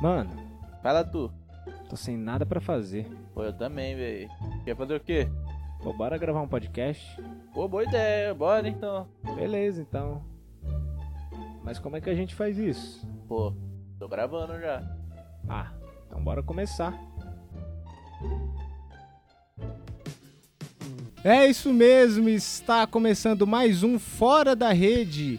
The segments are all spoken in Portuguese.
Mano, Fala tu. tô sem nada pra fazer. Pô, eu também, velho. Quer fazer o quê? Pô, bora gravar um podcast? Pô, boa ideia. Bora então. Beleza, então. Mas como é que a gente faz isso? Pô, tô gravando já. Ah, então bora começar. É isso mesmo, está começando mais um Fora da Rede,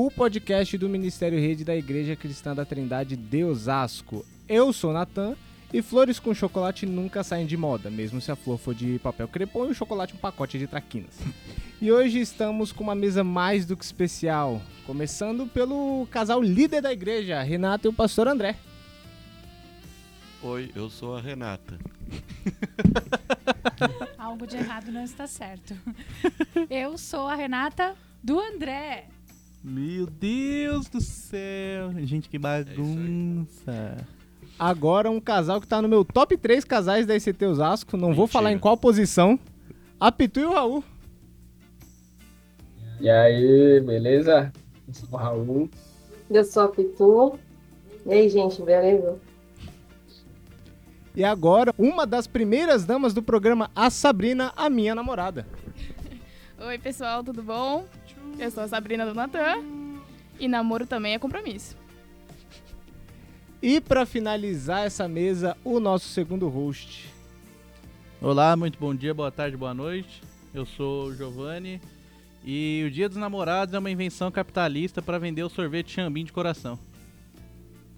o podcast do Ministério Rede da Igreja Cristã da Trindade de Osasco. Eu sou Natan e flores com chocolate nunca saem de moda, mesmo se a flor for de papel crepom e o chocolate um pacote de traquinas. E hoje estamos com uma mesa mais do que especial, começando pelo casal líder da igreja, Renato e o pastor André. Oi, eu sou a Renata. Algo de errado não está certo. Eu sou a Renata do André. Meu Deus do céu. Gente, que bagunça. Agora um casal que tá no meu top 3 casais da ICT Osasco, não vou Mentira. falar em qual posição. A Pitu e o Raul. E aí, beleza? Eu sou o Raul. Eu sou a Pitu. E aí, gente, beleza? E agora, uma das primeiras damas do programa, a Sabrina, a minha namorada. Oi, pessoal, tudo bom? Eu sou a Sabrina do Natan. E namoro também é compromisso. E pra finalizar essa mesa, o nosso segundo host. Olá, muito bom dia, boa tarde, boa noite. Eu sou o Giovanni. E o Dia dos Namorados é uma invenção capitalista para vender o sorvete Xambim de coração.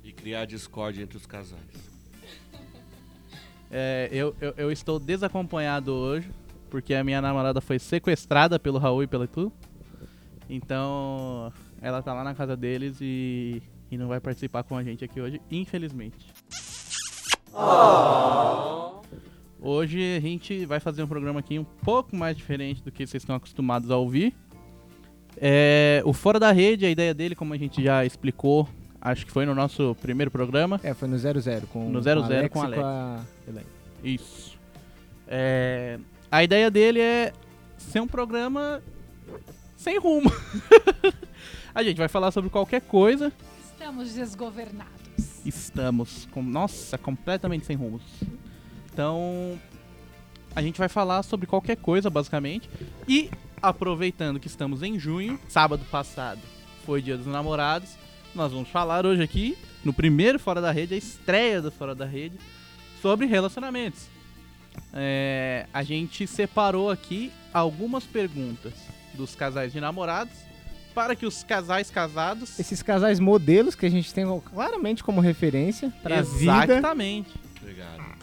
E criar discórdia entre os casais. É, eu, eu, eu estou desacompanhado hoje, porque a minha namorada foi sequestrada pelo Raul e pela Tu. Então, ela tá lá na casa deles e, e não vai participar com a gente aqui hoje, infelizmente. Hoje a gente vai fazer um programa aqui um pouco mais diferente do que vocês estão acostumados a ouvir. É, o Fora da Rede, a ideia dele, como a gente já explicou, acho que foi no nosso primeiro programa, É, foi no 00 com No 00 Alex com Alex. a Elaine. Isso. É, a ideia dele é ser um programa sem rumo. a gente vai falar sobre qualquer coisa. Estamos desgovernados. Estamos, com, nossa, completamente sem rumos. Então, a gente vai falar sobre qualquer coisa, basicamente. E, aproveitando que estamos em junho, sábado passado foi Dia dos Namorados, nós vamos falar hoje aqui, no primeiro Fora da Rede, a estreia do Fora da Rede, sobre relacionamentos. É, a gente separou aqui algumas perguntas dos casais de namorados para que os casais casados Esses casais modelos que a gente tem claramente como referência vida. Exatamente. Obrigado. obrigado.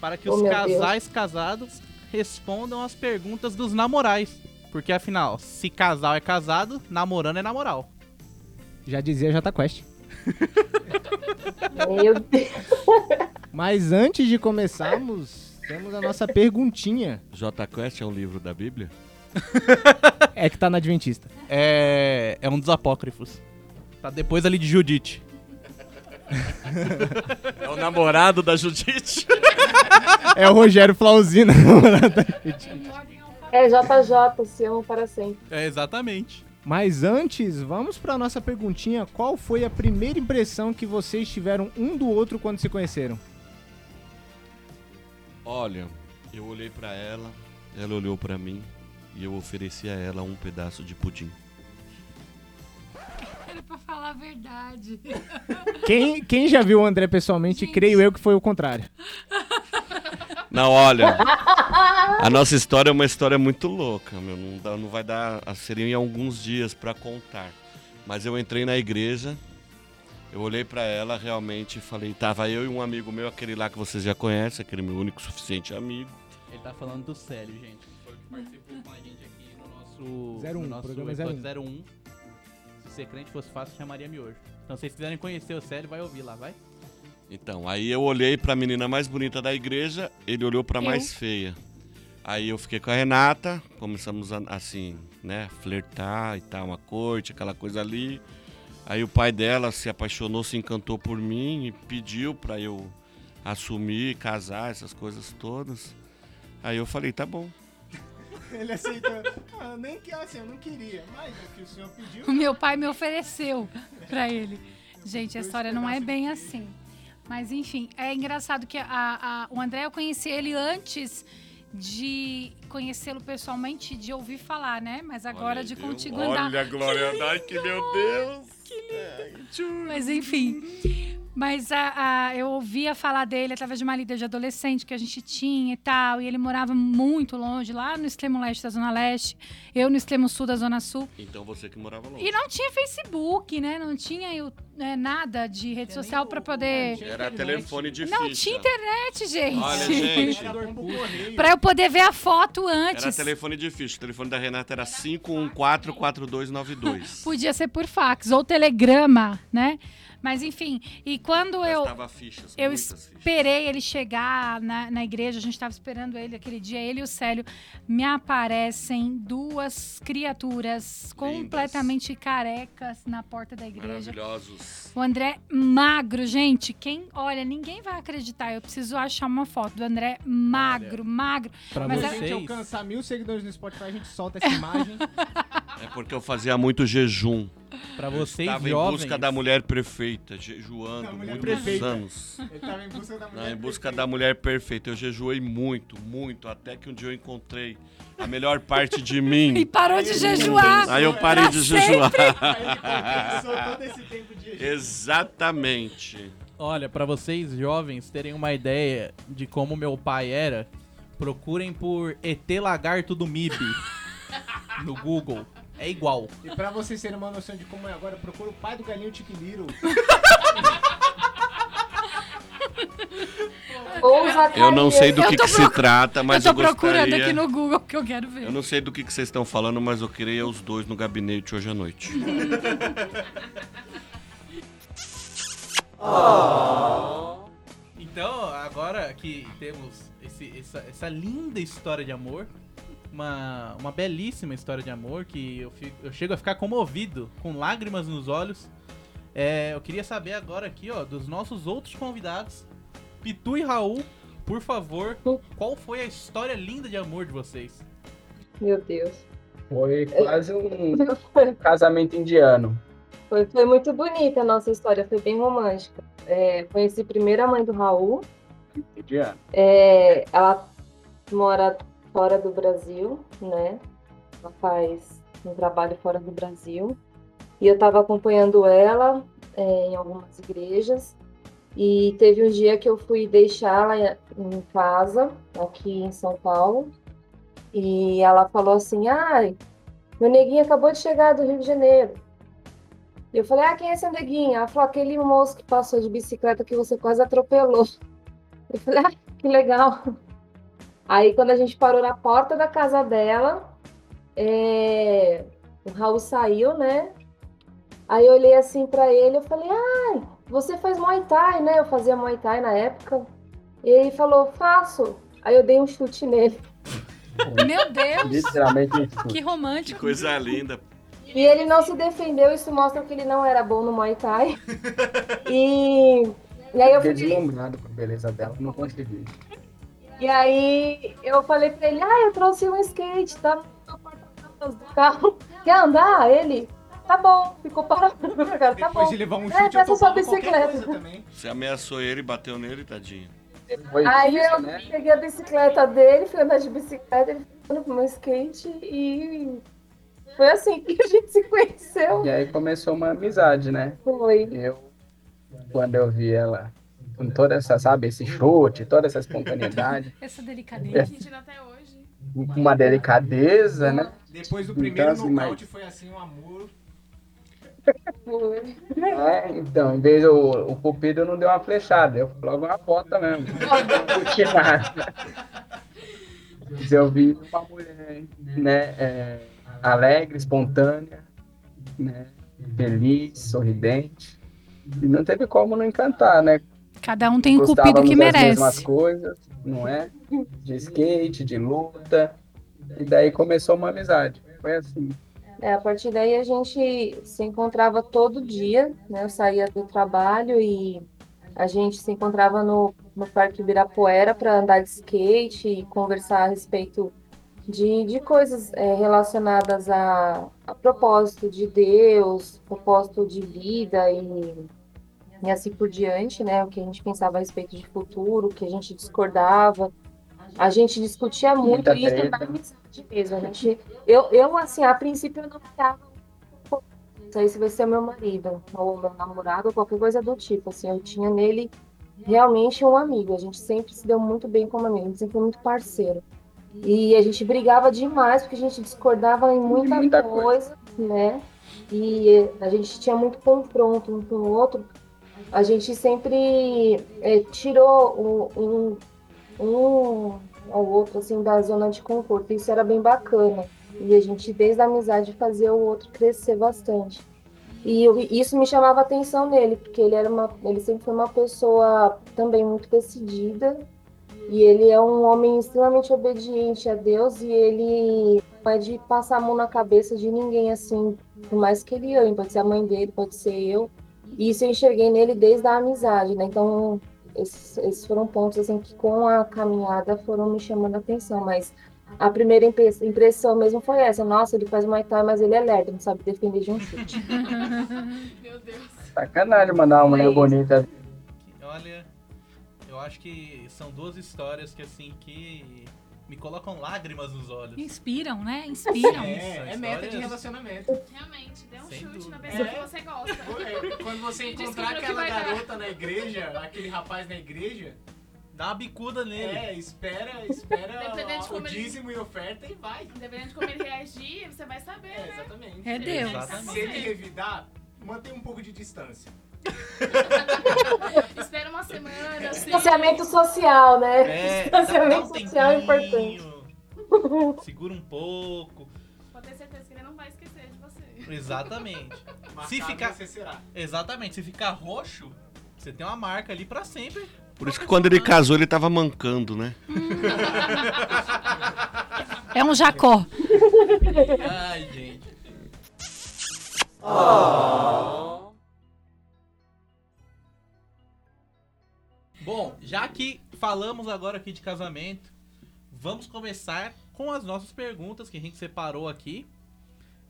Para que Oh, os casais casados respondam as perguntas dos namorais. Porque afinal, se casal é casado, namorando é namoral. Já dizia Jota Quest. Meu Deus. Mas antes de começarmos, temos a nossa perguntinha. J Quest é um livro da Bíblia? É que tá na Adventista. É, é um dos apócrifos. Tá depois ali de Judite. É o namorado da Judite? É o Rogério Flauzino. É JJ, se amo para sempre. É, exatamente. Mas antes, vamos pra nossa perguntinha. Qual foi a primeira impressão que vocês tiveram um do outro quando se conheceram? Olha, eu olhei pra ela, ela olhou pra mim e eu ofereci a ela um pedaço de pudim. Era pra falar a verdade. Quem, quem já viu o André pessoalmente, Gente. creio eu que foi o contrário. Não, olha, a nossa história é uma história muito louca, meu. Não, dá- não vai dar. Seriam em alguns dias pra contar. Mas eu entrei na igreja, eu olhei pra ela realmente e falei, tava eu e um amigo meu, aquele lá que vocês já conhecem, aquele meu único suficiente amigo. Ele tá falando do Célio, gente. Foi o que participou com a gente aqui no nosso, 01, no nosso programa episódio 01. Se ser crente fosse fácil, chamaria miojo. Então, se vocês quiserem conhecer o Célio, vai ouvir lá, vai? Então, aí eu olhei pra menina mais bonita da igreja, ele olhou pra Eu? mais feia. Aí eu fiquei com a Renata, começamos a, assim, né, flertar e tal, uma corte, aquela coisa ali. Aí o pai dela se apaixonou, se encantou por mim e pediu pra eu assumir, casar, essas coisas todas. Aí eu falei, tá bom. Ele aceitou. Ah, nem que assim, eu não queria, mas o que o senhor pediu. O meu pai me ofereceu pra ele. Gente, a história não é bem assim. Mas enfim, é engraçado que a- a- o André, eu conheci ele antes de conhecê-lo pessoalmente, de ouvir falar, né? Mas agora de contigo andar. Olha, Glória, ai que meu Deus. Mas enfim. Mas a, a- eu ouvia falar dele através de uma líder de adolescente que a gente tinha e tal. E ele morava muito longe, lá no extremo leste da Zona Leste. Eu no extremo sul da Zona Sul. Então você que morava longe. E não tinha Facebook, né? Não tinha eu, né, nada de rede social pra poder. Era telefone de ficha. Não tinha internet, gente. Olha, gente. Era pra eu poder ver a foto Era antes. telefone de ficha. O telefone da Renata era 5144292. Podia ser por fax ou telegrama, né? Mas enfim, e quando eu. Fichas, Eu muitas fichas. esperei ele chegar na, na igreja, a gente estava esperando ele aquele dia, ele e o Célio. Me aparecem duas criaturas completamente carecas na porta da igreja. Maravilhosos. O André magro, gente. Quem olha, ninguém vai acreditar. Eu preciso achar uma foto do André magro, magro. Pra Mas é- a gente vocês, alcançar mil seguidores no Spotify, a gente solta essa imagem. É porque eu fazia muito jejum. pra Eu vocês Estava em jovens, busca da mulher perfeita, jejuando mulher muitos perfeita. anos. Ele tava em busca da mulher. Não, em busca perfeita. da mulher perfeita. Eu jejuei muito, muito, até que um dia eu encontrei a melhor parte de E mim. parou de jejuar. Aí eu parei de jejuar. Aí ele compensou todo esse tempo de jejum. Exatamente. Olha, pra vocês jovens terem uma ideia de como meu pai era, procurem por ET Lagarto do MIB no Google. É igual. E pra vocês terem uma noção de como é agora, procura o pai do galinho Tiki Eu não sei do Eu que, que se trata, mas eu eu, tô procurando gostaria... aqui no Google que eu quero ver. Eu não sei do que, que vocês estão falando, mas eu queria os dois no gabinete hoje à noite. Então, agora que temos esse- essa, essa linda história de amor, uma, uma belíssima história de amor que eu, fico- eu chego a ficar comovido, com lágrimas nos olhos. É, eu queria saber agora aqui, ó, dos nossos outros convidados, Pitu e Raul, por favor, qual foi a história linda de amor de vocês? Meu Deus. Foi quase um casamento indiano. Foi, foi muito bonita a nossa história, foi bem romântica. É, conheci primeiro a mãe do Raul. Indiano. É, ela mora fora do Brasil, né? Ela faz um trabalho fora do Brasil. E eu estava acompanhando ela é, em algumas igrejas. E teve um dia que eu fui deixá-la em casa, aqui em São Paulo. E ela falou assim: Ai, meu neguinho acabou de chegar do Rio de Janeiro. E eu falei: Ah, quem é esse neguinho? Ela falou: Aquele moço que passou de bicicleta que você quase atropelou. Eu falei: Ah, que legal. Aí, quando a gente parou na porta da casa dela, é, o Raul saiu, né? Aí eu olhei assim pra ele, eu falei, ai, você faz Muay Thai, né? Eu fazia Muay Thai na época. E ele falou, faço. Aí eu dei um chute nele. Meu Deus, Literalmente que Que romântico. coisa linda. E ele não se defendeu, isso mostra que ele não era bom no Muay Thai. E, e aí eu Fiquei fui deslumbrado com a beleza dela, não consegui. E aí eu falei pra ele, ah, eu trouxe um skate, tá do carro. Quer andar? Ele, tá bom, ficou parado. Cara, tá Depois bom. de levar um É, chute, eu peça tô sua bicicleta. coisa também. Você ameaçou ele e bateu nele, tadinho. Foi Aí difícil, eu né? peguei a bicicleta dele, fui andar de bicicleta, ele foi pro meu skate e foi assim que a gente se conheceu. E aí começou uma amizade, né? Foi. Eu, quando eu vi ela com toda essa, sabe, esse chute, toda essa espontaneidade, Essa A delicadeza. gente ainda até hoje. com uma delicadeza, né? Depois do Então, primeiro assim, nocaute foi assim um amor. Foi. É, então, em vez o, o cupido não deu uma flechada, eu logo uma bota mesmo. Não curti nada. Mas eu vi uma mulher, né, é, alegre, espontânea, né, feliz, sorridente. E não teve como não encantar, né? Cada um tem o cupido que das mesmas merece. coisas, não é? De skate, de luta. E daí começou uma amizade. Foi assim. É, a partir daí a gente se encontrava todo dia, né? Eu saía do trabalho e a gente se encontrava no, no Parque Ibirapuera para andar de skate e conversar a respeito de, de coisas é, relacionadas a, a propósito de Deus, propósito de vida e, e assim por diante, né? O que a gente pensava a respeito de futuro, o que a gente discordava. A gente discutia muito Muita isso treta. na amizade mesmo. A gente, eu, eu, assim, a princípio eu não ficava. Isso aí se vai ser meu marido, ou meu namorado, ou qualquer coisa do tipo. Assim, eu tinha nele realmente um amigo. A gente sempre se deu muito bem como amigo, a gente sempre foi muito parceiro. E a gente brigava demais porque a gente discordava em muita, Muita coisa, né? E a gente tinha muito confronto um com o outro. A gente sempre eh, tirou um, um, um ao outro assim da zona de conforto. Isso era bem bacana. E a gente, desde a amizade, fazia o outro crescer bastante. E eu- isso me chamava atenção nele, porque ele era uma, ele sempre foi uma pessoa também muito decidida. E ele é um homem extremamente obediente a Deus e ele não é de passar a mão na cabeça de ninguém assim, por mais que ele ame, pode ser a mãe dele, pode ser eu. E isso eu enxerguei nele desde a amizade, né? Então, esses, esses foram pontos assim que com a caminhada foram me chamando a atenção, mas a primeira impre- impressão mesmo foi essa. Nossa, ele faz Muay Thai, mas ele é lerdo, não sabe defender de um chute. Meu Deus. Sacanagem mandar uma mulher bonita. Olha, eu acho que são duas histórias que assim que me colocam lágrimas nos olhos. Inspiram, né? Inspiram. É, é meta de histórias- relacionamento. Realmente, dê um Sem chute dúvida. na pessoa É. que você gosta. É, Quando você encontrar aquela vai dar. garota na igreja, aquele rapaz na igreja, Dá uma bicuda nele. é, espera, espera o como ele- dízimo e oferta e vai. Dependendo de como ele reagir, você vai saber, É, né? exatamente. É Deus. Exatamente. Se ele revidar, mantém um pouco de distância. Espera uma semana, assim. Distanciamento social, né? É, dá um Distanciamento social é importante. segura um pouco. Pode ter certeza que ele não vai esquecer de você. Exatamente. Marcado Se ficar- você será. Exatamente. Se ficar roxo, você tem uma marca ali pra sempre. Por isso que quando ele casou, ele tava mancando, né? É um jacó. Ai, gente. Bom, já que falamos agora aqui de casamento, vamos começar com as nossas perguntas que a gente separou aqui.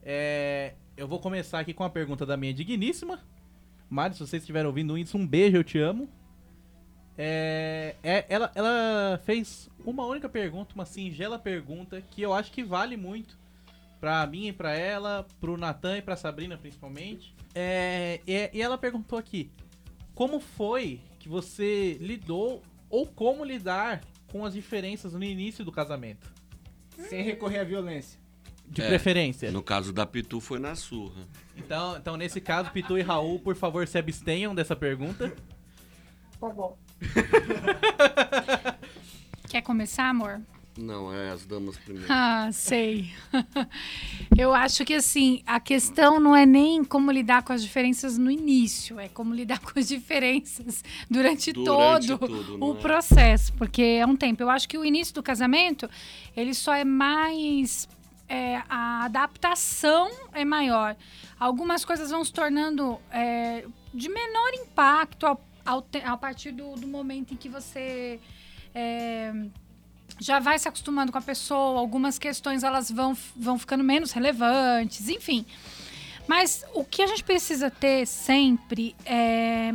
É, eu vou começar aqui com a pergunta da minha digníssima. Mari, se vocês estiverem ouvindo isso, um beijo, eu te amo. É, é, ela, ela fez uma única pergunta, uma singela pergunta, que eu acho que vale muito pra mim e pra ela, pro Natan e pra Sabrina principalmente. É, e, e ela perguntou aqui: como foi que você lidou ou como lidar com as diferenças no início do casamento? Sem recorrer à violência. De É. preferência. No caso da Pitu, foi na surra. Então, então, nesse caso, Pitu e Raul, por favor, se abstenham dessa pergunta. Tá bom. Quer começar, amor? Não, é as damas primeiro. Ah, sei. Eu acho que assim, a questão não é nem como lidar com as diferenças no início, é como lidar com as diferenças durante, Durante todo tudo, o é? processo, porque é um tempo. Eu acho que o início do casamento, ele só é mais é, a adaptação é maior. Algumas coisas vão se tornando é, de menor impacto ao, ao te- a partir do, do momento em que você é, já vai se acostumando com a pessoa, algumas questões elas vão, vão ficando menos relevantes, enfim. Mas o que a gente precisa ter sempre é,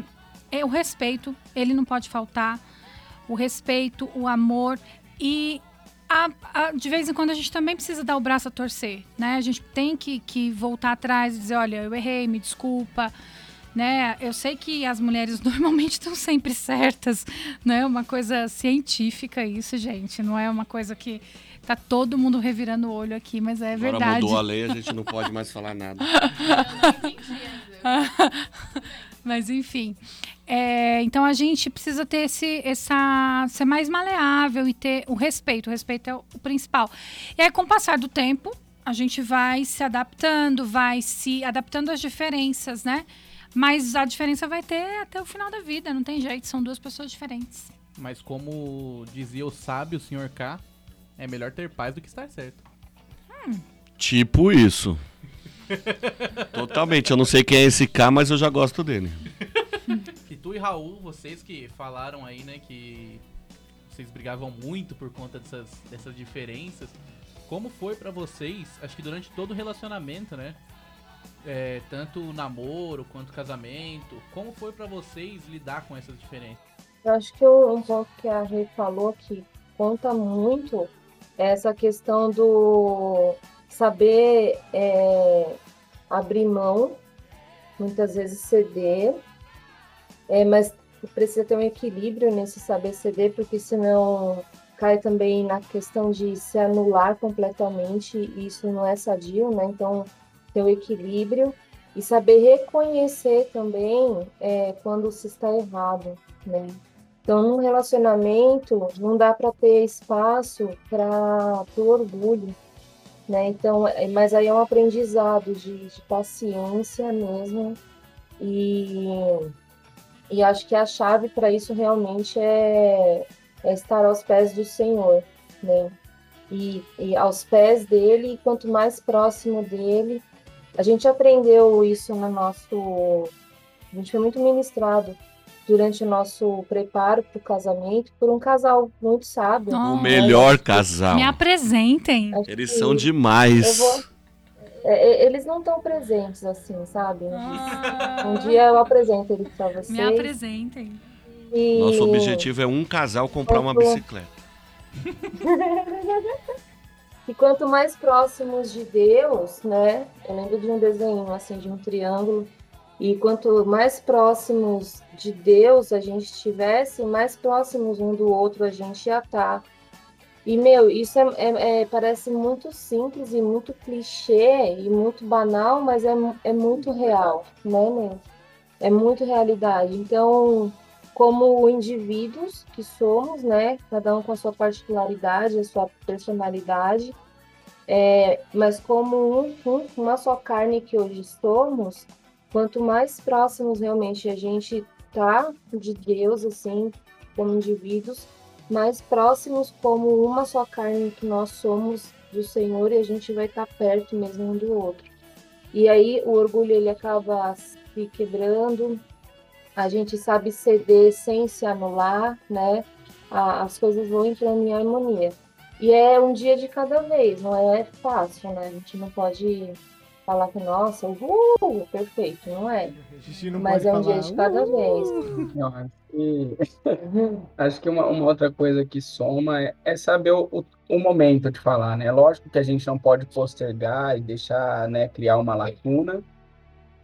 é o respeito, ele não pode faltar. O respeito, o amor e a- a- de vez em quando a gente também precisa dar o braço a torcer, né? A gente tem que, que voltar atrás e dizer, olha, eu errei, me desculpa, né? Eu sei que as mulheres normalmente estão sempre certas, não é uma coisa científica isso, gente. Não é uma coisa que tá todo mundo revirando o olho aqui, mas é Agora verdade. mudou a lei, a gente não pode mais falar nada. Eu não entendi ainda. Mas enfim. É, então a gente precisa ter esse, essa. ser mais maleável e ter o respeito. O respeito é o, o principal. E aí, com o passar do tempo, a gente vai se adaptando, vai se adaptando às diferenças, né? Mas a diferença vai ter até o final da vida, não tem jeito, são duas pessoas diferentes. Mas como dizia o sábio, o senhor K, é melhor ter paz do que estar certo. Tipo isso. Totalmente. Eu não sei quem é esse K, mas eu já gosto dele. E tu e Raul, vocês que falaram aí, né, que vocês brigavam muito por conta dessas, dessas diferenças. Como foi pra vocês, acho que durante todo o relacionamento, né? É, tanto namoro quanto casamento. Como foi pra vocês lidar com essas diferenças? Eu acho que um ponto que a Rê falou que conta muito essa questão do saber é, abrir mão, muitas vezes ceder, é, mas precisa ter um equilíbrio nesse saber ceder, porque senão cai também na questão de se anular completamente, e isso não é sadio, né? Então, ter o equilíbrio e saber reconhecer também é, quando se está errado, né? Então, num relacionamento, não dá para ter espaço para o orgulho, né? Então, é- mas aí é um aprendizado de, de paciência mesmo. E, e acho que a chave para isso realmente é, é estar aos pés do Senhor, né? E, e aos pés dele, quanto mais próximo dele. A gente aprendeu isso no nosso. A gente foi muito ministrado durante o nosso preparo para o casamento por um casal muito sábio. Nossa. O melhor casal. Me apresentem. Acho Eles que são demais. vou- é, é, eles não estão presentes assim, sabe? Ah, Um dia eu apresento eles para vocês. Me apresentem. e- Nosso objetivo é um casal comprar uma Quanto- bicicleta. E quanto mais próximos de Deus, né? Eu lembro de um desenho assim de um triângulo. E quanto mais próximos de Deus a gente estivesse, mais próximos um do outro a gente ia estar. E meu, isso é, é- é- parece muito simples e muito clichê e muito banal, mas é, é muito real, né, meu? É muito realidade. Então, como indivíduos que somos, né? Cada um com a sua particularidade, a sua personalidade, é, mas como um, um- uma só carne que hoje somos, quanto mais próximos realmente a gente tá de Deus, assim, como indivíduos, mais próximos como uma só carne que nós somos do Senhor e a gente vai estar perto mesmo um do outro. E aí o orgulho ele acaba se quebrando, a gente sabe ceder sem se anular, né? As coisas vão entrando em harmonia. E é um dia de cada vez, não é fácil, né? A gente não pode falar que, nossa, uhul, perfeito, não é. Não Mas é um dia falar, de cada vez. Eu acho que, acho que uma, uma outra coisa que soma é, é saber o, o, o momento de falar, né? Lógico que a gente não pode postergar e deixar, né, criar uma lacuna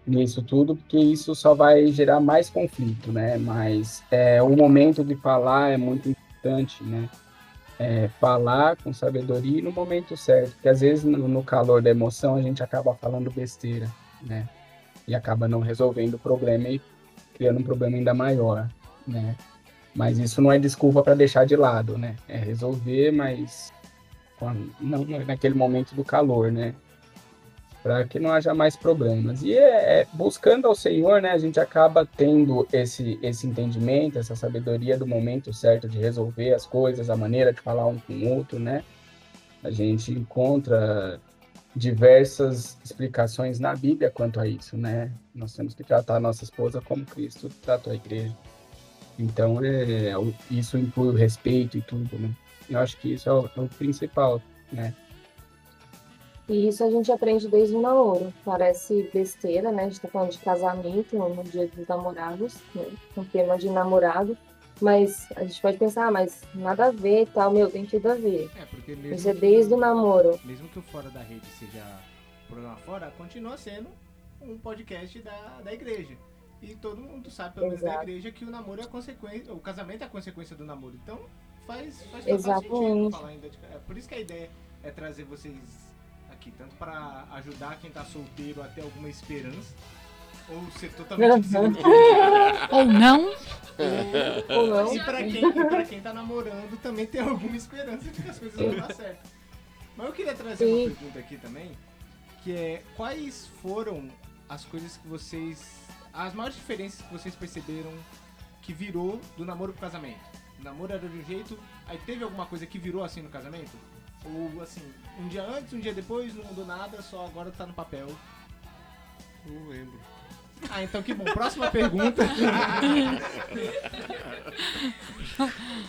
nisso tudo, porque isso só vai gerar mais conflito, né? Mas é, o momento de falar é muito importante, né? É, falar com sabedoria no momento certo, porque às vezes no, no calor da emoção a gente acaba falando besteira, né? E acaba não resolvendo o problema e criando um problema ainda maior, né? Mas isso não é desculpa para deixar de lado, né? É resolver, mas não naquele momento do calor, né? Para que não haja mais problemas. E é, é buscando ao Senhor, né? A gente acaba tendo esse esse entendimento, essa sabedoria do momento certo de resolver as coisas, a maneira de falar um com o outro, né? A gente encontra diversas explicações na Bíblia quanto a isso, né? Nós temos que tratar a nossa esposa como Cristo tratou a igreja. Então, é, o- isso inclui o respeito e tudo, né? Eu acho que isso é o, é o principal, né? E isso a gente aprende desde o namoro. Parece besteira, né? A gente tá falando de casamento no dia dos namorados, né? Um tema de namorado. Mas a gente pode pensar, ah, mas nada a ver e tal. Meu, tem tudo a ver. É, porque Isso mesmo é desde o que, namoro. mesmo que o Fora da Rede seja programa fora, continua sendo um podcast da, da igreja. E todo mundo sabe, pelo menos da igreja, que o namoro é a consequência, o casamento é a consequência do namoro. Então faz, faz total sentido Exatamente. falar ainda de, é por isso que a ideia é trazer vocês aqui, tanto para ajudar quem tá solteiro a ter alguma esperança, ou ser totalmente. Ou não? Ou não. E pra quem, pra quem tá namorando também tem alguma esperança de que as coisas vão dar certo. Mas eu queria trazer uma pergunta aqui também, que é quais foram as coisas que vocês. as maiores diferenças que vocês perceberam que virou do namoro pro casamento? O namoro era de um jeito, aí teve alguma coisa que virou assim no casamento? Ou assim, um dia antes, um dia depois, não mudou nada, só agora tá no papel. Não lembro. Ah, então que bom. Próxima pergunta.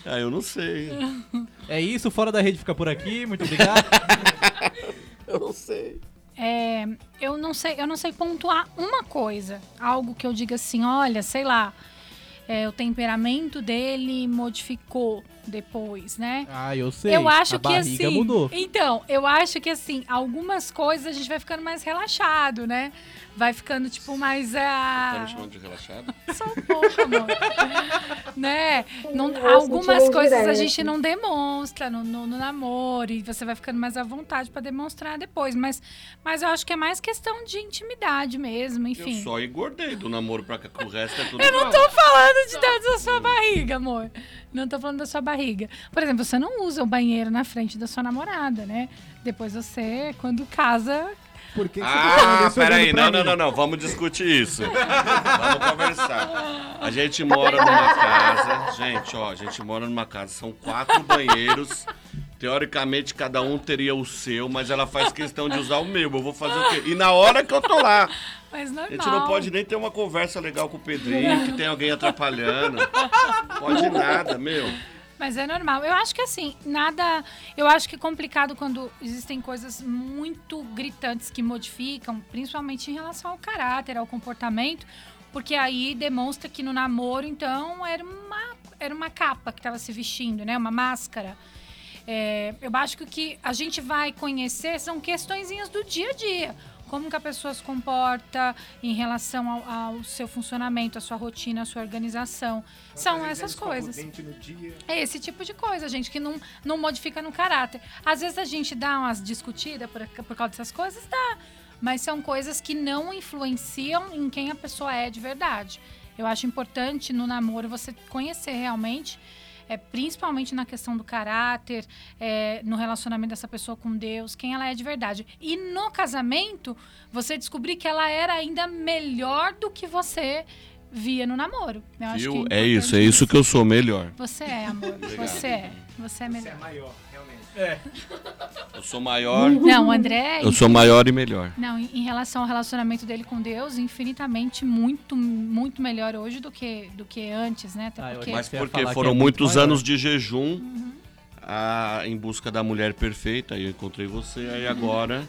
Ah, eu não sei. É isso, Fora da Rede fica por aqui, muito obrigado. Eu não sei. é, eu não sei, eu não sei pontuar uma coisa, algo que eu diga assim, olha, sei lá, é, o temperamento dele modificou depois, né? Ah, eu sei. Eu acho a que assim. mudou. Então, eu acho que assim, algumas coisas a gente vai ficando mais relaxado, né? Vai ficando, tipo, mais. Tá Ah, me chamando de relaxado? só um pouco, amor. né? Não- algumas coisas a indireta. gente não demonstra no, no- no namoro e você vai ficando mais à vontade pra demonstrar depois. Mas, mas eu acho que é mais questão de intimidade mesmo, enfim. Eu só engordei do namoro pra cá, que o resto é tudo Eu não tô falando de dentro da sua barriga, amor. Não tô falando da sua barriga. Por exemplo, você não usa o banheiro na frente da sua namorada, né? Depois você, quando casa. Por que, que você tá falando Ah, olhando peraí, não, não, não, não, vamos discutir isso. vamos conversar. A gente mora numa casa, gente, ó, a gente mora numa casa, são quatro banheiros. Teoricamente, cada um teria o seu, mas ela faz questão de usar o meu. Eu vou fazer o quê? E na hora que eu tô lá. Mas A normal. gente não pode nem ter uma conversa legal com o Pedrinho, que tem alguém atrapalhando. Pode nada, meu. Mas é normal. Eu acho que assim, nada. Eu acho que é complicado quando existem coisas muito gritantes que modificam, principalmente em relação ao caráter, ao comportamento, porque aí demonstra que no namoro, então, era uma, era uma capa que estava se vestindo, né? Uma máscara. É, eu acho que o que a gente vai conhecer são questõezinhas do dia a dia. Como que a pessoa se comporta em relação ao, ao seu funcionamento, à sua rotina, à sua organização. São essas coisas. É esse tipo de coisa, gente, que não, não modifica no caráter. Às vezes a gente dá umas discutidas por, por causa dessas coisas, dá. Mas são coisas que não influenciam em quem a pessoa é de verdade. Eu acho importante no namoro você conhecer realmente, é, principalmente na questão do caráter, é, no relacionamento dessa pessoa com Deus, quem ela é de verdade. E no casamento, você descobrir que ela era ainda melhor do que você via no namoro. Eu Viu? que É isso, é isso que eu sou melhor. você é, amor. Você é. Você é melhor. maior, realmente. Eu sou maior, Não, o André. é eu sou maior e melhor. Não, em em relação ao relacionamento dele com Deus, infinitamente muito, muito melhor hoje do que, do que antes, né? Até Ah, porque. Mas Você porque foram é muito muitos maior. anos de jejum Uhum. ah, em busca da mulher perfeita. Aí eu encontrei você, aí agora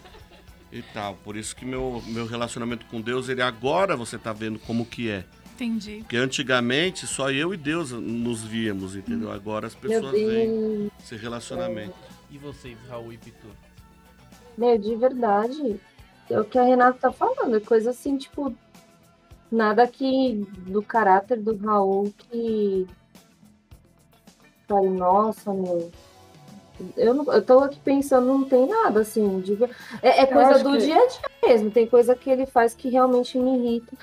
e tal. Por isso que meu, meu relacionamento com Deus, ele agora você tá vendo como que é. Entendi. Porque antigamente só eu e Deus nos víamos, entendeu? Agora as pessoas veem esse relacionamento. E vocês, Raul e Pitu? Meu, de verdade, é o que a Renata tá falando, é coisa assim, tipo, nada que do caráter do Raul que fale, nossa, meu. Eu, não, eu tô aqui pensando, não tem nada assim. De, é, é coisa do que- dia a dia mesmo. Tem coisa que ele faz que realmente me irrita.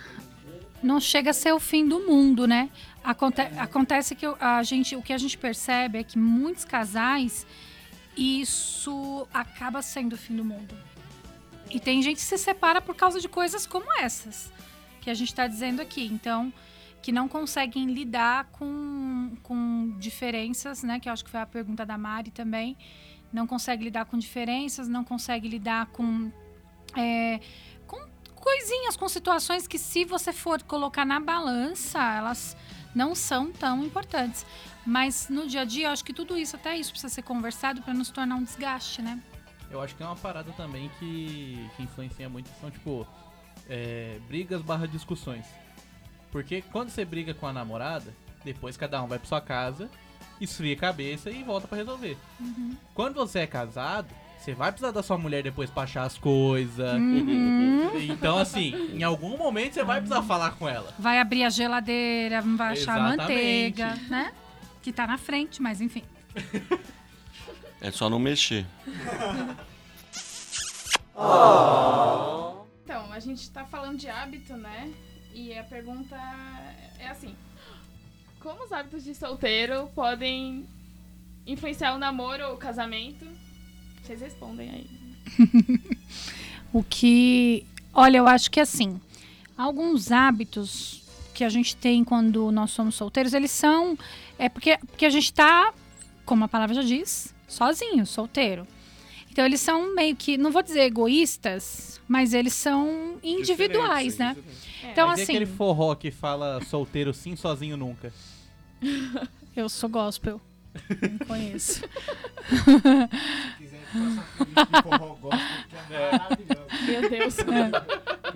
Não chega a ser o fim do mundo, né? Aconte acontece que o- a gente, o que a gente percebe é que muitos casais isso acaba sendo o fim do mundo. E tem gente que se separa por causa de coisas como essas que a gente está dizendo aqui. Então, que não conseguem lidar com, com diferenças, né? Que eu acho que foi a pergunta da Mari também. Não consegue lidar com diferenças, não consegue lidar com, é, com coisinhas, com situações que se você for colocar na balança, elas não são tão importantes. Mas no dia a dia, eu acho que tudo isso, até isso, precisa ser conversado para não se tornar um desgaste, né? Eu acho que é uma parada também que, que influencia muito, são tipo é, brigas barra discussões. Porque quando você briga com a namorada, depois cada um vai pra sua casa, esfria a cabeça e volta pra resolver. Quando você é casado, você vai precisar da sua mulher depois pra achar as coisas. Uhum. Então, assim, em algum momento você vai precisar falar com ela. Vai abrir a geladeira, vai achar a manteiga, né? Que tá na frente, mas enfim. É só não mexer. Então, a gente tá falando de hábito, né? E a pergunta é assim: Como os hábitos de solteiro podem influenciar o namoro ou o casamento? Vocês respondem aí. O que. Olha, eu acho que assim, alguns hábitos que a gente tem quando nós somos solteiros, eles são. É porque, porque a gente tá, como a palavra já diz, sozinho, solteiro. Então eles são meio que, não vou dizer egoístas, mas eles são individuais, né? Então Mas e assim, aquele forró que fala solteiro sim, sozinho nunca? eu sou gospel. Não conheço. Meu Deus.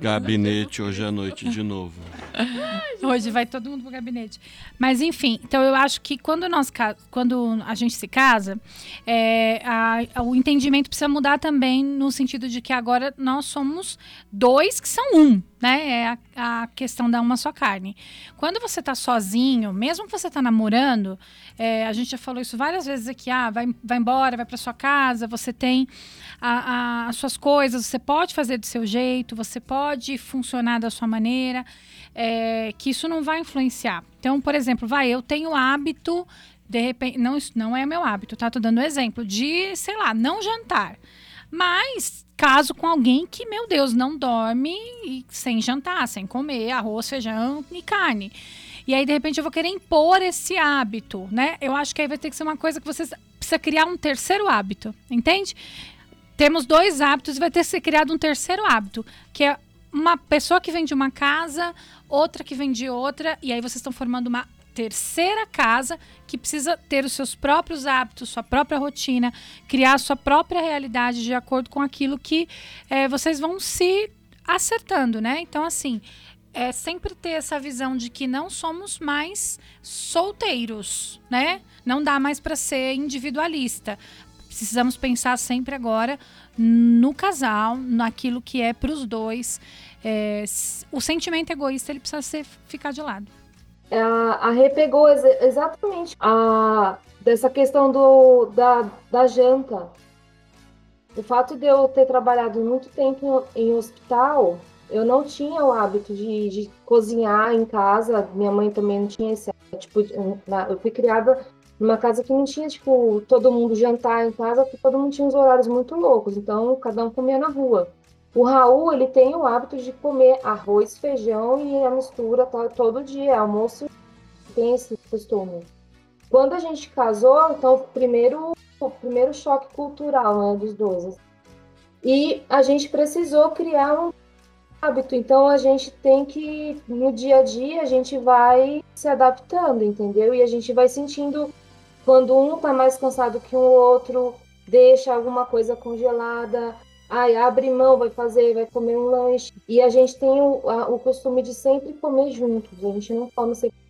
Gabinete hoje à noite de novo. Hoje vai todo mundo pro gabinete. Mas enfim, então eu acho que quando nós quando a gente se casa, é, a- o entendimento precisa mudar também no sentido de que agora nós somos dois que são um, né? É a, a questão da uma só carne. Quando você tá sozinho, mesmo que você tá namorando, é, a gente já falou isso várias vezes aqui, ah, vai, vai embora, vai para sua casa, você tem a- a- as suas coisas, você pode fazer do seu jeito, você pode funcionar da sua maneira, é, que isso não vai influenciar. Então, por exemplo, vai, eu tenho hábito, de repente, não, isso não é meu hábito, tá? Tô dando exemplo, de, sei lá, não jantar. Mas caso com alguém que, meu Deus, não dorme sem jantar, sem comer arroz, feijão e carne. E aí, de repente, eu vou querer impor esse hábito, né? Eu acho que aí vai ter que ser uma coisa que você precisa criar um terceiro hábito, entende? Temos dois hábitos e vai ter que ser criado um terceiro hábito, que é uma pessoa que vem de uma casa, outra que vem de outra, e aí vocês estão formando uma terceira casa que precisa ter os seus próprios hábitos, sua própria rotina, criar sua própria realidade de acordo com aquilo que eh, vocês vão se acertando, né? Então, assim, é sempre ter essa visão de que não somos mais solteiros, né? Não dá mais para ser individualista. Precisamos pensar sempre agora no casal, naquilo que é para os dois. É, o sentimento egoísta ele precisa ser, ficar de lado. A, a Rê pegou ex- exatamente a, dessa questão do, da, da janta. O fato de eu ter trabalhado muito tempo em hospital, eu não tinha o hábito de, de cozinhar em casa. Minha mãe também não tinha esse. Tipo, eu fui criada numa casa que não tinha, tipo, todo mundo jantar em casa, porque todo mundo tinha uns horários muito loucos. Então, cada um comia na rua. O Raul, ele tem o hábito de comer arroz, feijão e a mistura to- todo dia, almoço, tem esse costume. Quando a gente casou, então, primeiro, o primeiro choque cultural, né, dos dois. E a gente precisou criar um hábito, então a gente tem que, no dia a dia, a gente vai se adaptando, entendeu? E a gente vai sentindo quando um tá mais cansado que o outro, deixa alguma coisa congelada, Ai, abre mão, vai fazer, vai comer um lanche. E a gente tem o, a- o costume de sempre comer juntos. A gente não come separado.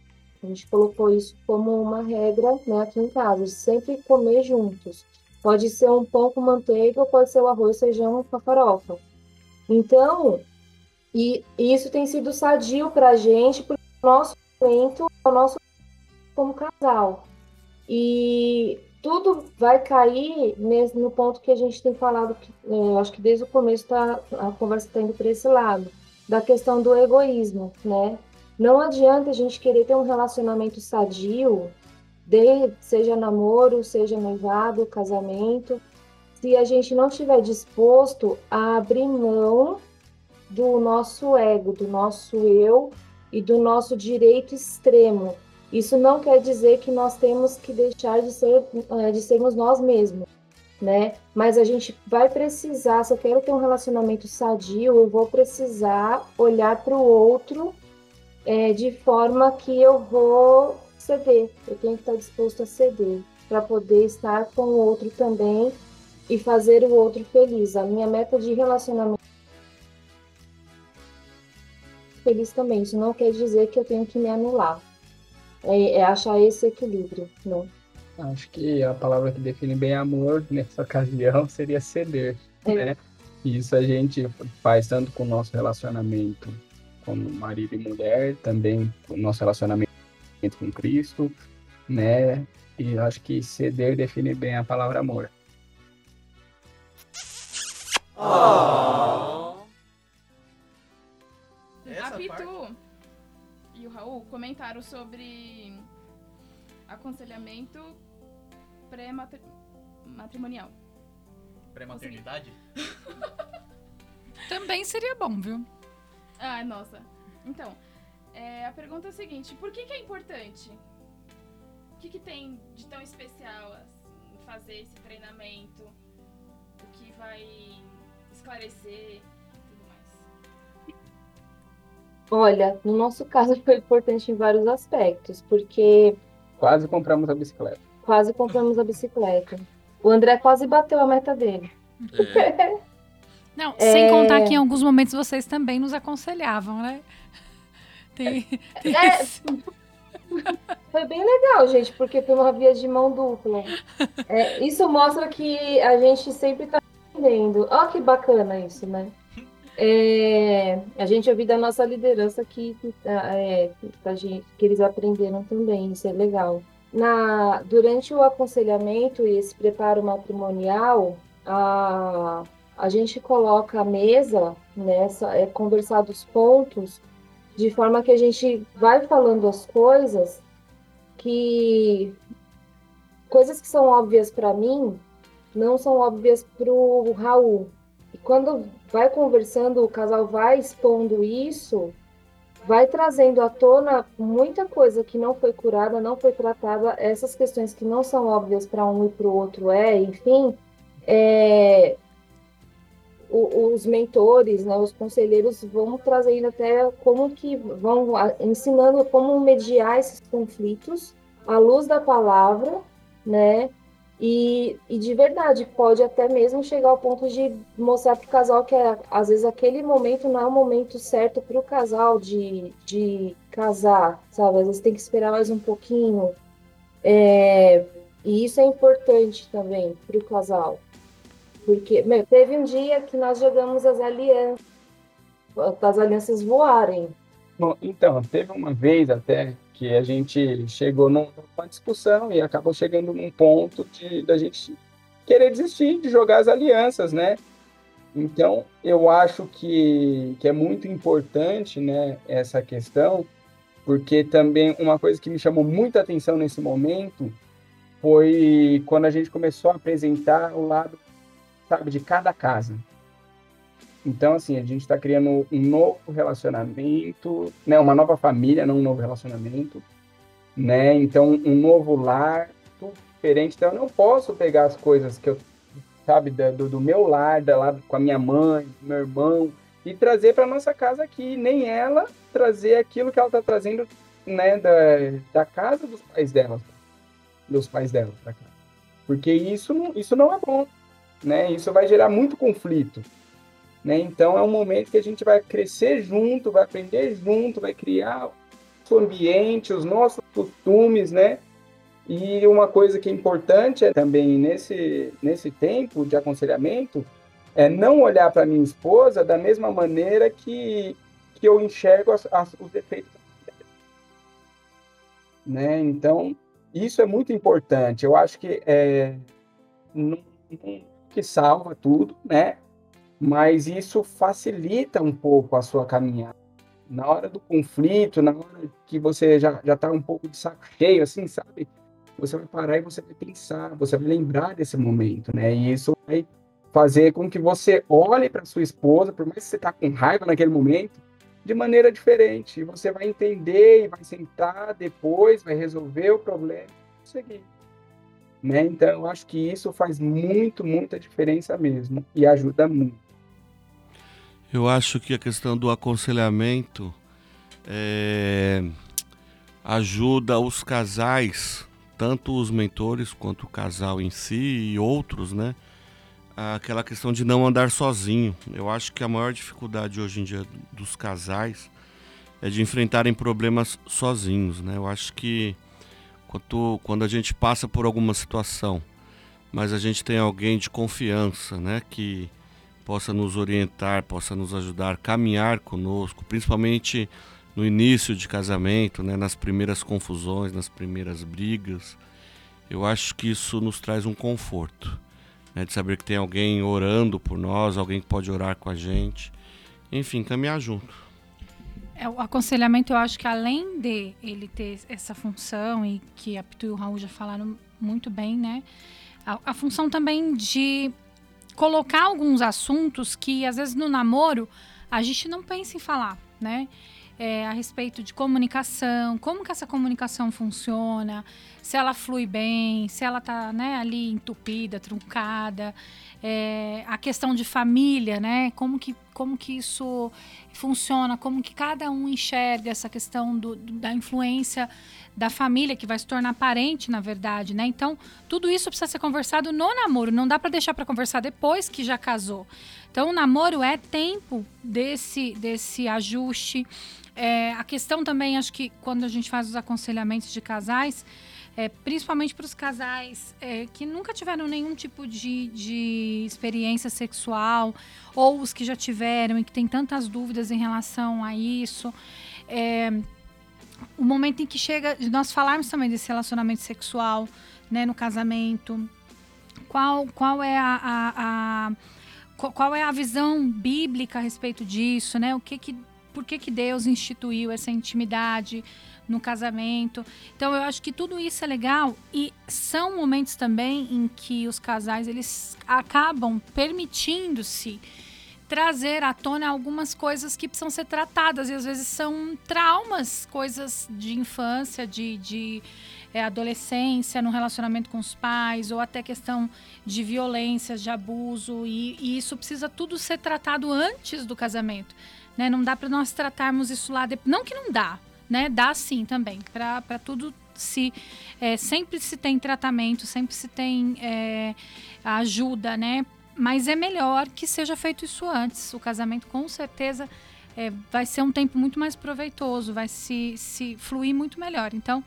A gente colocou isso como uma regra né, aqui em casa, sempre comer juntos. Pode ser um pão com manteiga ou pode ser o arroz, feijão com farofa. Então, e, e isso tem sido sadio para a gente, porque o nosso momento é o nosso como casal. E tudo vai cair no ponto que a gente tem falado, que, é, acho que desde o começo tá, a conversa está indo para esse lado, da questão do egoísmo, né? Não adianta a gente querer ter um relacionamento sadio, de, seja namoro, seja noivado, casamento, se a gente não estiver disposto a abrir mão do nosso ego, do nosso eu e do nosso direito extremo. Isso não quer dizer que nós temos que deixar de ser eh, de sermos nós mesmos, né? Mas a gente vai precisar, se eu quero ter um relacionamento sadio, eu vou precisar olhar para o outro eh, de forma que eu vou ceder. Eu tenho que estar disposto a ceder para poder estar com o outro também e fazer o outro feliz. A minha meta de relacionamento feliz também. Isso não quer dizer que eu tenho que me anular. É, é achar esse equilíbrio, né? Acho que a palavra que define bem amor nessa ocasião seria ceder, É. né? E isso a gente faz tanto com o nosso relacionamento como marido e mulher, também com o nosso relacionamento com Cristo, né? E acho que ceder define bem a palavra amor. a Pitu e o Raul comentaram sobre aconselhamento pré-matrimonial. Pré-maternidade? Também seria bom, viu? Ah, nossa. Então, é, a pergunta é a seguinte: por que, que é importante? O que, que tem de tão especial assim, fazer esse treinamento? O que vai esclarecer? Olha, no nosso caso foi importante em vários aspectos, porque Quase compramos a bicicleta. quase compramos a bicicleta. O André quase bateu a meta dele. É. Não, É. sem contar que em alguns momentos vocês também nos aconselhavam, né? Tem, tem É. Foi bem legal, gente, porque foi uma via de mão dupla. É, isso mostra que a gente sempre está aprendendo. Olha que bacana isso, né? É, a gente ouviu da nossa liderança que, ah, é, que eles aprenderam também, isso é legal. Na, durante o aconselhamento e esse preparo matrimonial, a, a gente coloca a mesa, né, só- é conversado os pontos, de forma que a gente vai falando as coisas que coisas que são óbvias para mim não são óbvias para o Raul. E quando vai conversando, o casal vai expondo isso, vai trazendo à tona muita coisa que não foi curada, não foi tratada, essas questões que não são óbvias para um e para o outro é, enfim, é, o- os mentores, né, os conselheiros vão trazendo até como que vão ensinando como mediar esses conflitos à luz da palavra, né? E, e de verdade, pode até mesmo chegar ao ponto de mostrar para o casal que é, às vezes aquele momento não é o momento certo para o casal de, de casar, sabe? Às vezes tem que esperar mais um pouquinho. É, e isso é importante também para o casal. Porque, meu, teve um dia que nós jogamos as alianças, as alianças voarem. Bom, então, teve uma vez até que a gente chegou num- numa discussão e acabou chegando num ponto de da gente querer desistir de jogar as alianças, né? Então, eu acho que, que é muito importante, né, essa questão, porque também uma coisa que me chamou muita atenção nesse momento foi quando a gente começou a apresentar o lado, sabe, de cada casa. Então, assim, a gente está criando um novo relacionamento, né? Uma nova família, não um novo relacionamento, né? Então, um novo lar, tudo diferente. Então, eu não posso pegar as coisas que eu, sabe, do, do meu lar, da lá com a minha mãe, meu irmão, e trazer para nossa casa aqui. Nem ela trazer aquilo que ela está trazendo, né? Da, da casa dos pais dela, dos pais dela para cá. Porque isso, isso não é bom, né? Isso vai gerar muito conflito né? Então é um momento que a gente vai crescer junto, vai aprender junto, vai criar o ambiente, os nossos costumes, né? E uma coisa que é importante é também nesse, nesse tempo de aconselhamento é não olhar para minha esposa da mesma maneira que, que eu enxergo as, as, os defeitos. Né? Então, isso é muito importante. Eu acho que é, não, que salva tudo, né? Mas isso facilita um pouco a sua caminhada. Na hora do conflito, na hora que você já já está um pouco de saco cheio, assim, sabe? Você vai parar e você vai pensar, você vai lembrar desse momento, né? E isso vai fazer com que você olhe para sua esposa, por mais que você está com raiva naquele momento, de maneira diferente. E você vai entender e vai sentar depois, vai resolver o problema e seguir. Né? Então, eu acho que isso faz muito, muita diferença mesmo e ajuda muito. Eu acho que a questão do aconselhamento é, ajuda os casais, tanto os mentores quanto o casal em si e outros, né? Aquela questão de não andar sozinho. Eu acho que a maior dificuldade hoje em dia dos casais é de enfrentarem problemas sozinhos, né? Eu acho que quando, a gente passa por alguma situação, mas a gente tem alguém de confiança, né? Que possa nos orientar, possa nos ajudar, caminhar conosco, principalmente no início de casamento, né, nas primeiras confusões, nas primeiras brigas. Eu acho que isso nos traz um conforto, né, de saber que tem alguém orando por nós, alguém que pode orar com a gente. Enfim, caminhar junto. É, o aconselhamento, eu acho que além de ele ter essa função, e que a Pitu e o Raul já falaram muito bem, né? A, a função também de colocar alguns assuntos que, às vezes, no namoro, a gente não pensa em falar, né? É, a respeito de comunicação, como que essa comunicação funciona, se ela flui bem, se ela tá né, ali entupida, truncada, é, a questão de família, né? Como que como que isso funciona, como que cada um enxerga essa questão do, da influência da família que vai se tornar parente, na verdade, né? Então, tudo isso precisa ser conversado no namoro, não dá para deixar para conversar depois que já casou. Então, o namoro é tempo desse desse ajuste. É, a questão também, acho que quando a gente faz os aconselhamentos de casais, é, principalmente para os casais é, que nunca tiveram nenhum tipo de, de experiência sexual, ou os que já tiveram e que têm tantas dúvidas em relação a isso. É, o momento em que chega de nós falarmos também desse relacionamento sexual né, no casamento, qual, qual é a, a- a- qual, é a visão bíblica a respeito disso, né? O que que, por que, que Deus instituiu essa intimidade no casamento? Então eu acho que tudo isso é legal e são momentos também em que os casais eles acabam permitindo-se trazer à tona algumas coisas que precisam ser tratadas e às vezes são traumas, coisas de infância, de, de é, adolescência, no relacionamento com os pais ou até questão de violências, de abuso e, e isso precisa tudo ser tratado antes do casamento, né? Não dá para nós tratarmos isso lá, de... não que não dá, né? Dá sim também para tudo se é, sempre se tem tratamento, sempre se tem é, ajuda, né? Mas é melhor que seja feito isso antes. O casamento, com certeza, é, vai ser um tempo muito mais proveitoso, vai se, se fluir muito melhor. Então,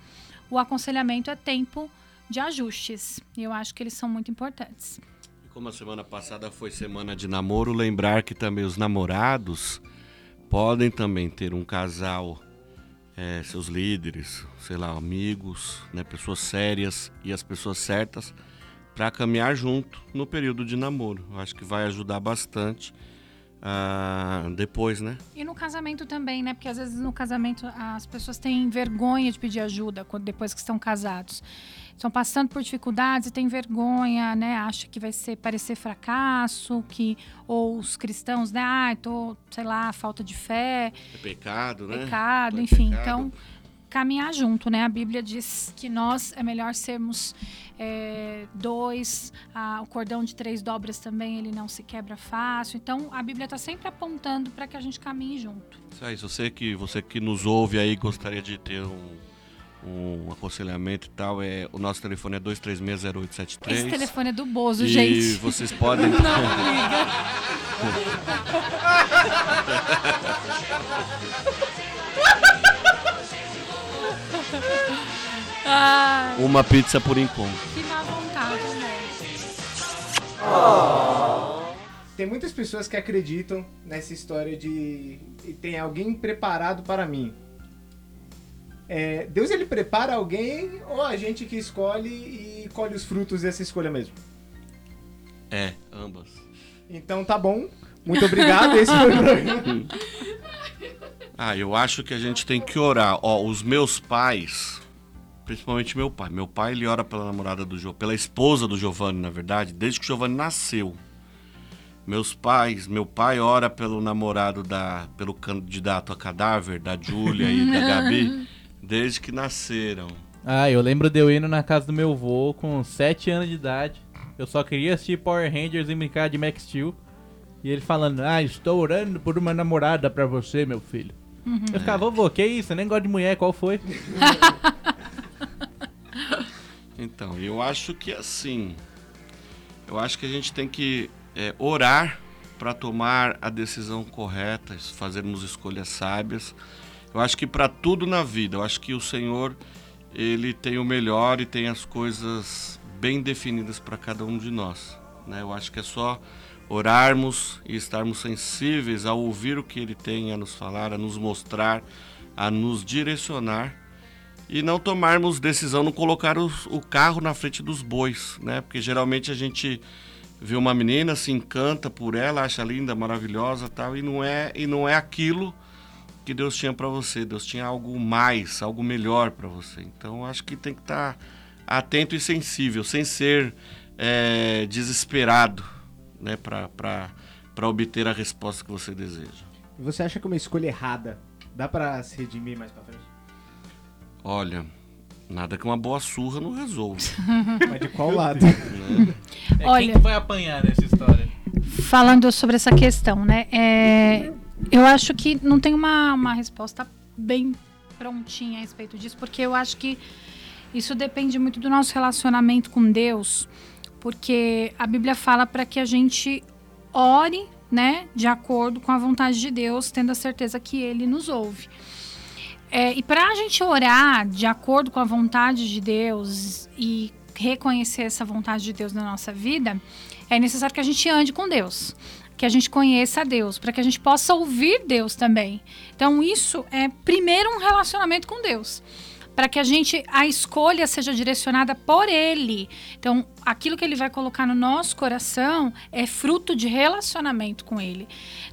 o aconselhamento é tempo de ajustes. E eu acho que eles são muito importantes. E Como a semana passada foi semana de namoro, lembrar que também os namorados podem também ter um casal, é, seus líderes, sei lá, amigos, né, pessoas sérias e as pessoas certas para caminhar junto no período de namoro. Eu acho que vai ajudar bastante ah, depois, né? E no casamento também, né? Porque às vezes no casamento as pessoas têm vergonha de pedir ajuda depois que estão casados. Estão passando por dificuldades e têm vergonha, né? Acha que vai ser parecer fracasso, que ou os cristãos, né? Ah, tô, sei lá, falta de fé, É pecado, né? pecado, É enfim. pecado. Então, caminhar junto, né? A Bíblia diz que nós é melhor sermos é, dois, ah, o cordão de três dobras também ele não se quebra fácil. Então, a Bíblia está sempre apontando para que a gente caminhe junto. Isso aí, se você que, você que nos ouve aí gostaria de ter um, um aconselhamento e tal, é, o nosso telefone é 2360873. Esse telefone é do Bozo, e gente. vocês podem. Não liga. Ai, Uma pizza por encontro. que má vontade, né? Tem muitas pessoas que acreditam nessa história de e tem alguém preparado para mim. É, Deus ele prepara alguém ou a gente que escolhe e colhe os frutos dessa escolha mesmo? É, ambas. Então tá bom. Muito obrigado. Esse foi o programa. Ah, eu acho que a gente tem que orar. Ó, os meus pais, principalmente meu pai. Meu pai, ele ora pela namorada do Giovanni, pela esposa do Giovanni, na verdade, desde que o Giovanni nasceu. Meus pais, meu pai ora pelo namorado da, pelo candidato a cadáver, da Júlia e da Gabi, desde que nasceram. Ah, eu lembro de eu indo na casa do meu avô com 7 anos de idade. Eu só queria assistir Power Rangers e brincar de Max Steel. E ele falando, ah, estou orando por uma namorada pra você, meu filho. Eu ficava, vovô, que isso? Eu nem gosto de mulher, qual foi? Então, eu acho que assim, eu acho que a gente tem que é, orar para tomar a decisão correta, fazermos escolhas sábias. Eu acho que para tudo na vida, eu acho que o Senhor ele tem o melhor e tem as coisas bem definidas para cada um de nós. Né? Eu acho que é só orarmos e estarmos sensíveis a ouvir o que Ele tem a nos falar, a nos mostrar, a nos direcionar e não tomarmos decisão, não colocar os- o carro na frente dos bois, né? Porque geralmente a gente vê uma menina, se encanta por ela, acha linda, maravilhosa, tal, e não é e não é aquilo que Deus tinha para você. Deus tinha algo mais, algo melhor para você. Então eu acho que tem que estar atento e sensível, sem ser é, desesperado, né? Para para obter a resposta que você deseja. Você acha que uma escolha errada dá pra se redimir mais pra frente? Olha, nada que uma boa surra não resolva. Mas de qual lado? né? É, Olha- Quem que vai apanhar nessa história? falando sobre essa questão, né? É, eu acho que não tem uma, uma resposta bem prontinha a respeito disso, porque eu acho que isso depende muito do nosso relacionamento com Deus, porque a Bíblia fala para que a gente ore, né, de acordo com a vontade de Deus, tendo a certeza que Ele nos ouve. É, e para a gente orar de acordo com a vontade de Deus e reconhecer essa vontade de Deus na nossa vida, é necessário que a gente ande com Deus, que a gente conheça a Deus, para que a gente possa ouvir Deus também. Então, isso é primeiro um relacionamento com Deus para que a gente a escolha seja direcionada por ele. Então, aquilo que ele vai colocar no nosso coração é fruto de relacionamento com ele.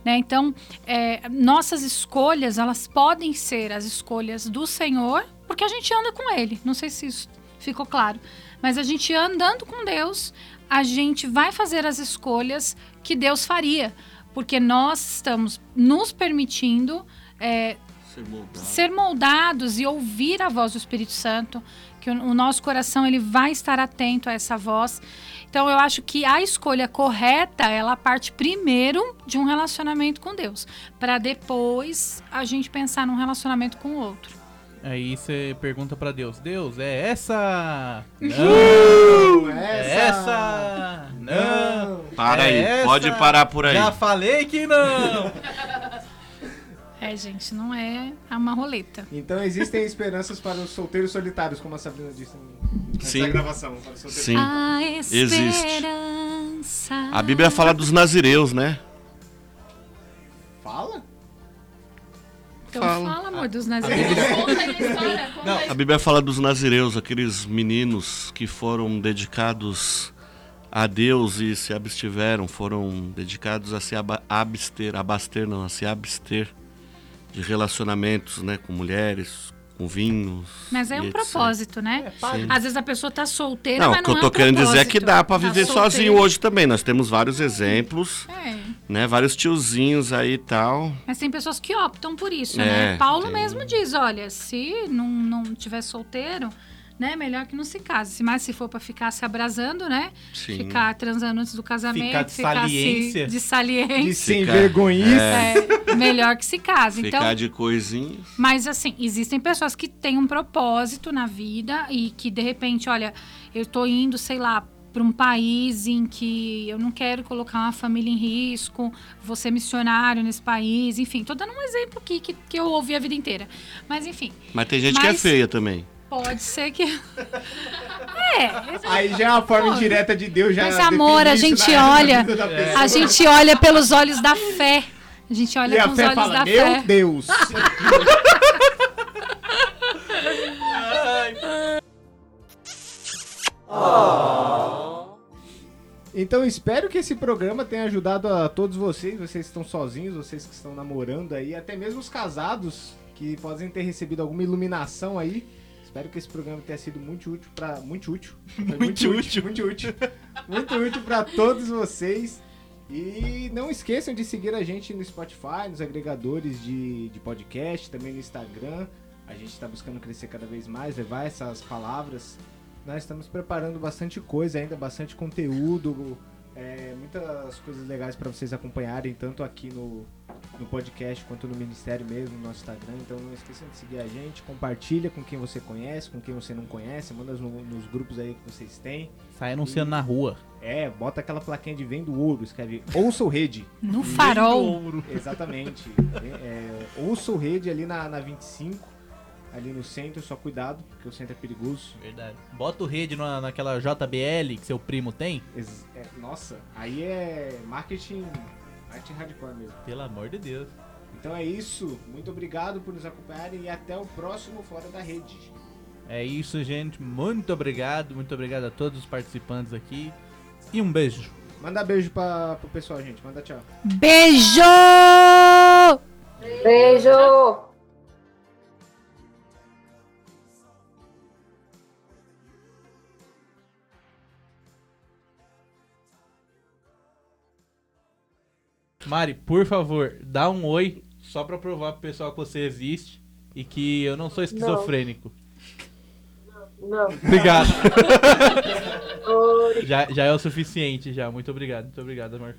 Né? Então, é, nossas escolhas elas podem ser as escolhas do Senhor, porque a gente anda com ele. Não sei se isso ficou claro, mas a gente andando com Deus, a gente vai fazer as escolhas que Deus faria, porque nós estamos nos permitindo é, Ser moldado. ser moldados e ouvir a voz do Espírito Santo, que o, o nosso coração ele vai estar atento a essa voz. Então eu acho que a escolha correta, ela parte primeiro de um relacionamento com Deus, para depois a gente pensar num relacionamento com o outro. Aí você pergunta pra Deus, Deus, é essa? Não, Não! É essa? Não! Para aí, É pode essa? parar por aí. Já falei que não! É, gente, não é uma roleta. Então existem esperanças para os solteiros solitários, como a Sabrina disse nessa Sim. gravação. Para os solteiros. Sim. A existe. esperança. A Bíblia fala dos nazireus, né? Fala? Então Fala. fala, amor, dos nazireus. Conta aí a Bíblia fala dos nazireus, aqueles meninos que foram dedicados a Deus e se abstiveram, foram dedicados a se abster, abaster não, a se abster de relacionamentos, né, com mulheres, com vinhos. Mas é um etc. propósito, né? Sim. Às vezes a pessoa tá solteira, Não, mas o que não eu é tô um querendo dizer é que dá pra Tá viver solteiro. sozinho hoje também. Nós temos vários exemplos, É. né, vários tiozinhos aí e tal. Mas tem pessoas que optam por isso, É, né? Paulo tem. mesmo diz, olha, se não, não tiver solteiro, né, melhor que não se case. Mas se for pra ficar se abrasando, né? Sim. Ficar transando antes do casamento, Ficar de saliência. se, de De saliência. sem Ficar- vergonhice. É, melhor que se case. Ficar Então, de coisinhas. Mas assim, existem pessoas que têm um propósito na vida e que de repente, olha, eu tô indo, sei lá, para um país em que eu não quero colocar uma família em risco, vou ser missionário nesse país, enfim, tô dando um exemplo aqui que, que eu ouvi a vida inteira. Mas enfim, Mas tem gente que é Mas- feia também. Pode ser que. É, Aí já é uma forma Pô, indireta de Deus já. mas, amor, a gente na- olha- a gente olha pelos olhos da fé. A gente olha E a com os fé olhos fala, da meu fé. Deus. Então espero que esse programa tenha ajudado a todos vocês, vocês que estão sozinhos, vocês que estão namorando aí, até mesmo os casados que podem ter recebido alguma iluminação aí. Espero que esse programa tenha sido muito útil para muito útil, Foi muito útil, muito útil, muito útil para todos vocês. E não esqueçam de seguir a gente no Spotify, nos agregadores de, de podcast, também no Instagram. A gente está buscando crescer cada vez mais, levar essas palavras. Nós estamos preparando bastante coisa ainda, bastante conteúdo, é, muitas coisas legais para vocês acompanharem, tanto aqui no, no podcast quanto no Ministério mesmo, no nosso Instagram. Então não esqueçam de seguir a gente, compartilha com quem você conhece, com quem você não conhece, manda no- nos grupos aí que vocês têm. Sai anunciando na rua. É, bota aquela plaquinha de vendo ouro, escreve ouça o rede. No farol. Ouro. Exatamente. é, ouça o rede ali na, na 25, ali no centro, só cuidado, porque o centro é perigoso. Verdade. Bota o rede na, naquela JBL que seu primo tem. Ex- é, nossa, aí é marketing, marketing hardcore mesmo. Pelo amor de Deus. Então é isso, muito obrigado por nos acompanharem e até o próximo Fora da Rede. É isso, gente. Muito obrigado. Muito obrigado a todos os participantes aqui. E um beijo. Manda beijo pra, pro pessoal, gente. Manda tchau. Beijo! Beijo! Mari, por favor, dá um oi só pra provar pro pessoal que você existe e que eu não sou esquizofrênico. Não. Obrigado. Oi. já, já é o suficiente, já. Muito obrigado. Muito obrigado, amor.